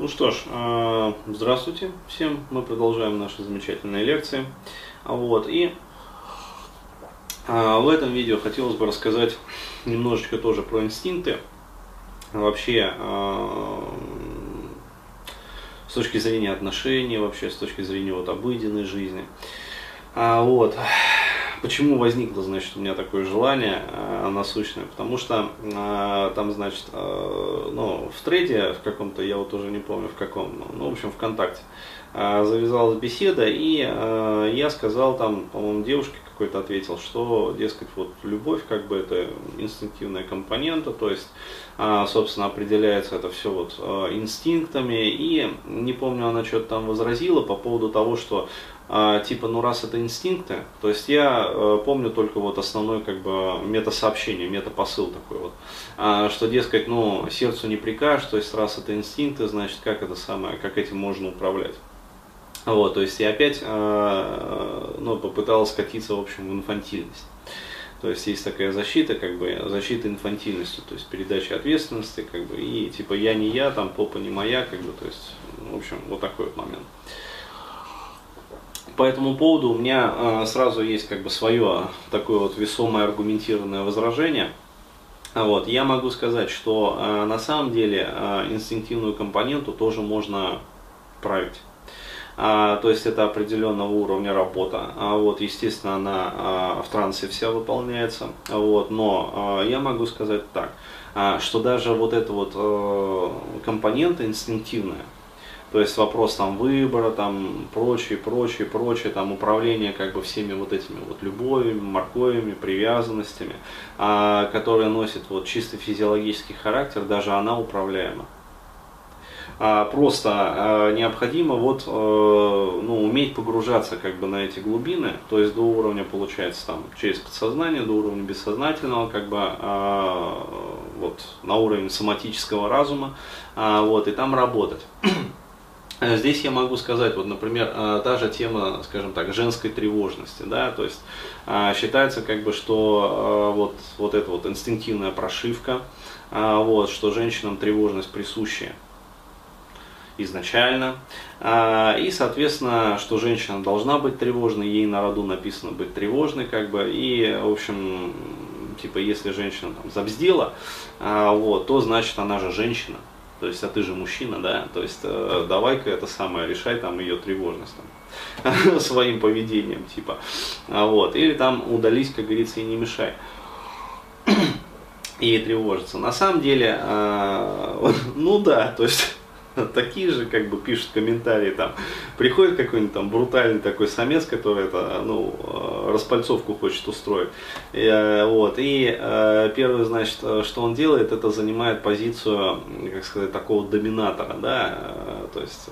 Ну что ж, э, здравствуйте всем. Мы продолжаем наши замечательные лекции. Вот, и э, в этом видео хотелось бы рассказать немножечко тоже про инстинкты. Вообще, э, с точки зрения отношений, вообще с точки зрения вот обыденной жизни. А, вот. Почему возникло, значит, у меня такое желание э, насущное? Потому что э, там, значит, э, ну, в трейде в каком-то, я вот уже не помню в каком, ну, в общем, ВКонтакте, э, завязалась беседа, и э, я сказал там, по-моему, девушке какой-то ответил, что, дескать, вот любовь, как бы это инстинктивная компонента, то есть, э, собственно, определяется это все вот э, инстинктами, и не помню, она что-то там возразила по поводу того, что а, типа, ну раз это инстинкты, то есть я помню только вот основной как бы метасообщение, метапосыл такой вот, а, что, дескать, ну сердцу не прикажешь, то есть раз это инстинкты, значит, как это самое, как этим можно управлять. Вот, то есть я опять, э, ну, попыталась скатиться, в общем, в инфантильность. То есть есть такая защита, как бы защита инфантильностью, то есть передача ответственности, как бы, и типа я не я, там попа не моя, как бы, то есть, в общем, вот такой вот момент. По этому поводу у меня э, сразу есть как бы свое такое вот весомое аргументированное возражение. Вот, я могу сказать, что э, на самом деле э, инстинктивную компоненту тоже можно править. А, то есть это определенного уровня работа. А, вот, естественно, она а, в трансе вся выполняется. Вот, но а, я могу сказать так, что даже вот эта вот а, компонента инстинктивная, то есть вопрос там выбора, там прочее, прочее, прочее, там управление как бы всеми вот этими вот любовями, морковями, привязанностями, а, которые носят вот чисто физиологический характер, даже она управляема. А, просто а, необходимо вот э, ну, уметь погружаться как бы на эти глубины, то есть до уровня получается там через подсознание, до уровня бессознательного, как бы а, вот на уровень соматического разума, вот и там работать. Здесь я могу сказать, вот, например, та же тема, скажем так, женской тревожности, да, то есть считается как бы, что вот, вот эта вот инстинктивная прошивка, вот, что женщинам тревожность присущая изначально. И, соответственно, что женщина должна быть тревожной, ей на роду написано быть тревожной, как бы, и, в общем, типа, если женщина там забздела, вот, то значит она же женщина, то есть, а ты же мужчина, да, то есть, э, давай-ка это самое, решай там ее тревожность там, своим поведением, типа, а вот, или там удались, как говорится, и не мешай. И тревожиться. На самом деле, э, ну да, то есть такие же, как бы, пишут комментарии, там, приходит какой-нибудь там брутальный такой самец, который это, ну, э, распальцовку хочет устроить, и, э, вот, и э, первое, значит, что он делает, это занимает позицию, как сказать, такого доминатора, да, то есть,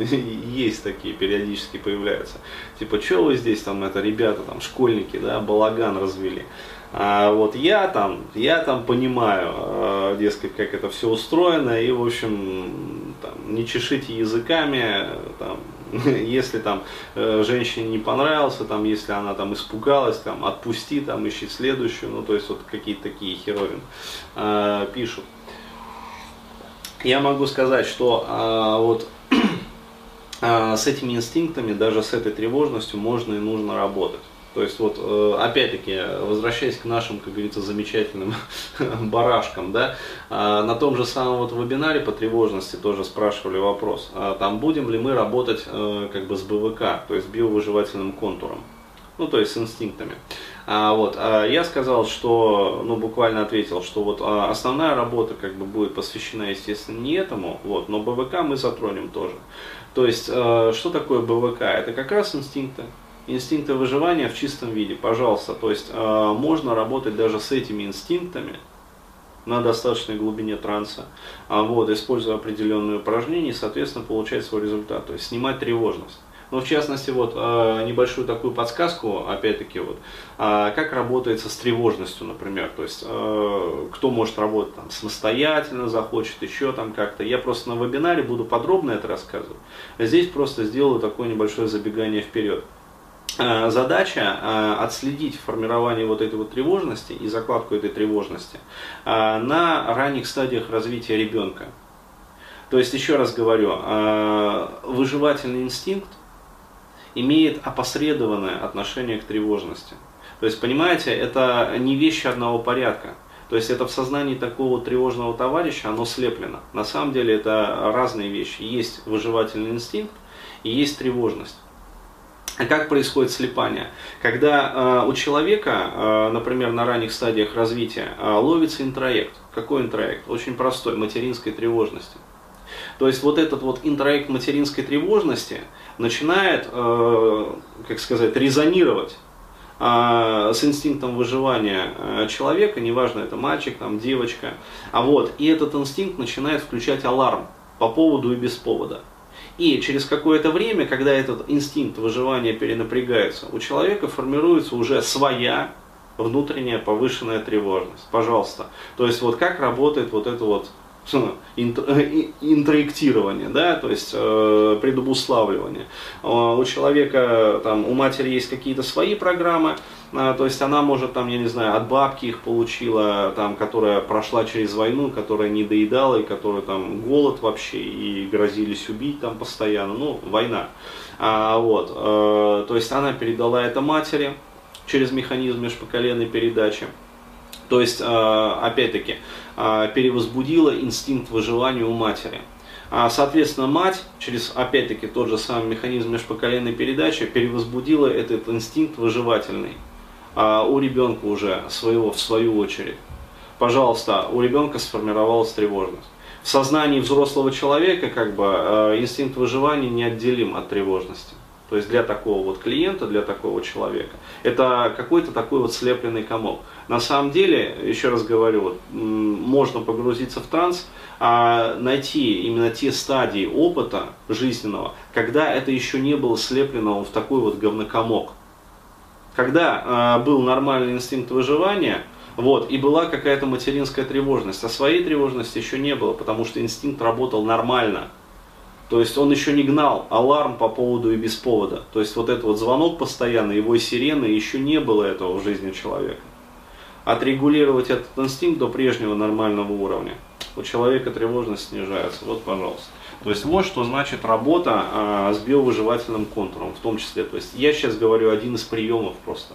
есть такие, периодически появляются, типа, что вы здесь, там, это, ребята, там, школьники, да, балаган развели, а вот я там, я там понимаю, дескать, как это все устроено, и, в общем, там, не чешите языками, там, если там э, женщине не понравился, там, если она там испугалась, там, отпусти, там, ищи следующую, ну, то есть вот какие-то такие херовин э, пишут. Я могу сказать, что э, вот э, с этими инстинктами, даже с этой тревожностью можно и нужно работать. То есть вот, э, опять-таки, возвращаясь к нашим, как говорится, замечательным барашкам, да, а, на том же самом вот вебинаре по тревожности тоже спрашивали вопрос, а там будем ли мы работать э, как бы с БВК, то есть биовыживательным контуром, ну то есть с инстинктами. А, вот, а я сказал, что, ну буквально ответил, что вот а, основная работа как бы будет посвящена, естественно, не этому, вот, но БВК мы затронем тоже. То есть, э, что такое БВК? Это как раз инстинкты инстинкты выживания в чистом виде, пожалуйста. То есть э, можно работать даже с этими инстинктами на достаточной глубине транса, а вот, используя определенные упражнения, и, соответственно, получать свой результат, то есть снимать тревожность. Но в частности, вот э, небольшую такую подсказку, опять-таки, вот, э, как работается с тревожностью, например, то есть э, кто может работать там самостоятельно, захочет еще там как-то. Я просто на вебинаре буду подробно это рассказывать. Здесь просто сделаю такое небольшое забегание вперед. Э, задача э, отследить формирование вот этой вот тревожности и закладку этой тревожности э, на ранних стадиях развития ребенка. То есть, еще раз говорю, выживательный инстинкт имеет опосредованное отношение к тревожности. То есть, понимаете, это не вещи одного порядка. То есть это в сознании такого тревожного товарища, оно слеплено. На самом деле это разные вещи. Есть выживательный инстинкт и есть тревожность. А как происходит слепание? Когда э, у человека, э, например, на ранних стадиях развития, э, ловится интроект. Какой интроект? Очень простой, материнской тревожности. То есть вот этот вот интроект материнской тревожности начинает, э, как сказать, резонировать э, с инстинктом выживания э, человека, неважно, это мальчик, там, девочка. А вот, и этот инстинкт начинает включать аларм по поводу и без повода. И через какое-то время, когда этот инстинкт выживания перенапрягается, у человека формируется уже своя внутренняя повышенная тревожность. Пожалуйста. То есть вот как работает вот это вот интроектирование, да, то есть э, предобуславливание. Э, у человека, там, у матери есть какие-то свои программы, э, то есть она может, там, я не знаю, от бабки их получила, там, которая прошла через войну, которая не доедала, и которая там голод вообще, и грозились убить там постоянно, ну, война. А, вот, э, то есть она передала это матери через механизм межпоколенной передачи. То есть, э, опять-таки, э, перевозбудила инстинкт выживания у матери. А, соответственно, мать, через, опять-таки, тот же самый механизм межпоколенной передачи, перевозбудила этот инстинкт выживательный а у ребенка уже своего, в свою очередь. Пожалуйста, у ребенка сформировалась тревожность. В сознании взрослого человека как бы э, инстинкт выживания неотделим от тревожности. То есть для такого вот клиента, для такого человека, это какой-то такой вот слепленный комок. На самом деле, еще раз говорю, вот, можно погрузиться в транс, а найти именно те стадии опыта жизненного, когда это еще не было слеплено в такой вот говнокомок. Когда э, был нормальный инстинкт выживания, вот, и была какая-то материнская тревожность, а своей тревожности еще не было, потому что инстинкт работал нормально. То есть он еще не гнал аларм по поводу и без повода. То есть вот этот вот звонок постоянно, его сирены, еще не было этого в жизни человека. Отрегулировать этот инстинкт до прежнего нормального уровня. У человека тревожность снижается. Вот, пожалуйста. То есть вот что значит работа а, с биовыживательным контуром, в том числе. То есть я сейчас говорю один из приемов просто.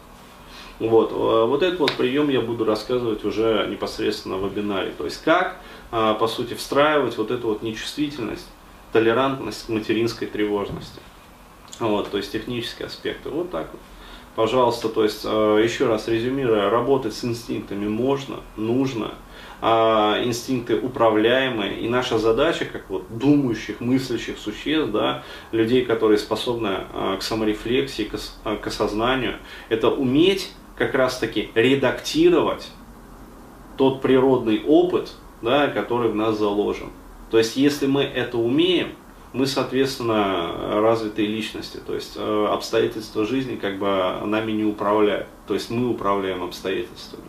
Вот, а, вот этот вот прием я буду рассказывать уже непосредственно в вебинаре. То есть как, а, по сути, встраивать вот эту вот нечувствительность толерантность к материнской тревожности. Вот, то есть технические аспекты. Вот так вот. Пожалуйста, то есть э, еще раз резюмируя, работать с инстинктами можно, нужно, а инстинкты управляемые, и наша задача, как вот думающих, мыслящих существ, да, людей, которые способны э, к саморефлексии, э, к осознанию, это уметь как раз таки редактировать тот природный опыт, да, который в нас заложен. То есть, если мы это умеем, мы, соответственно, развитые личности. То есть, э, обстоятельства жизни как бы нами не управляют. То есть, мы управляем обстоятельствами.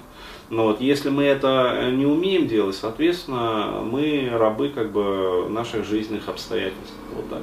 Но вот если мы это не умеем делать, соответственно, мы рабы как бы наших жизненных обстоятельств. Вот так.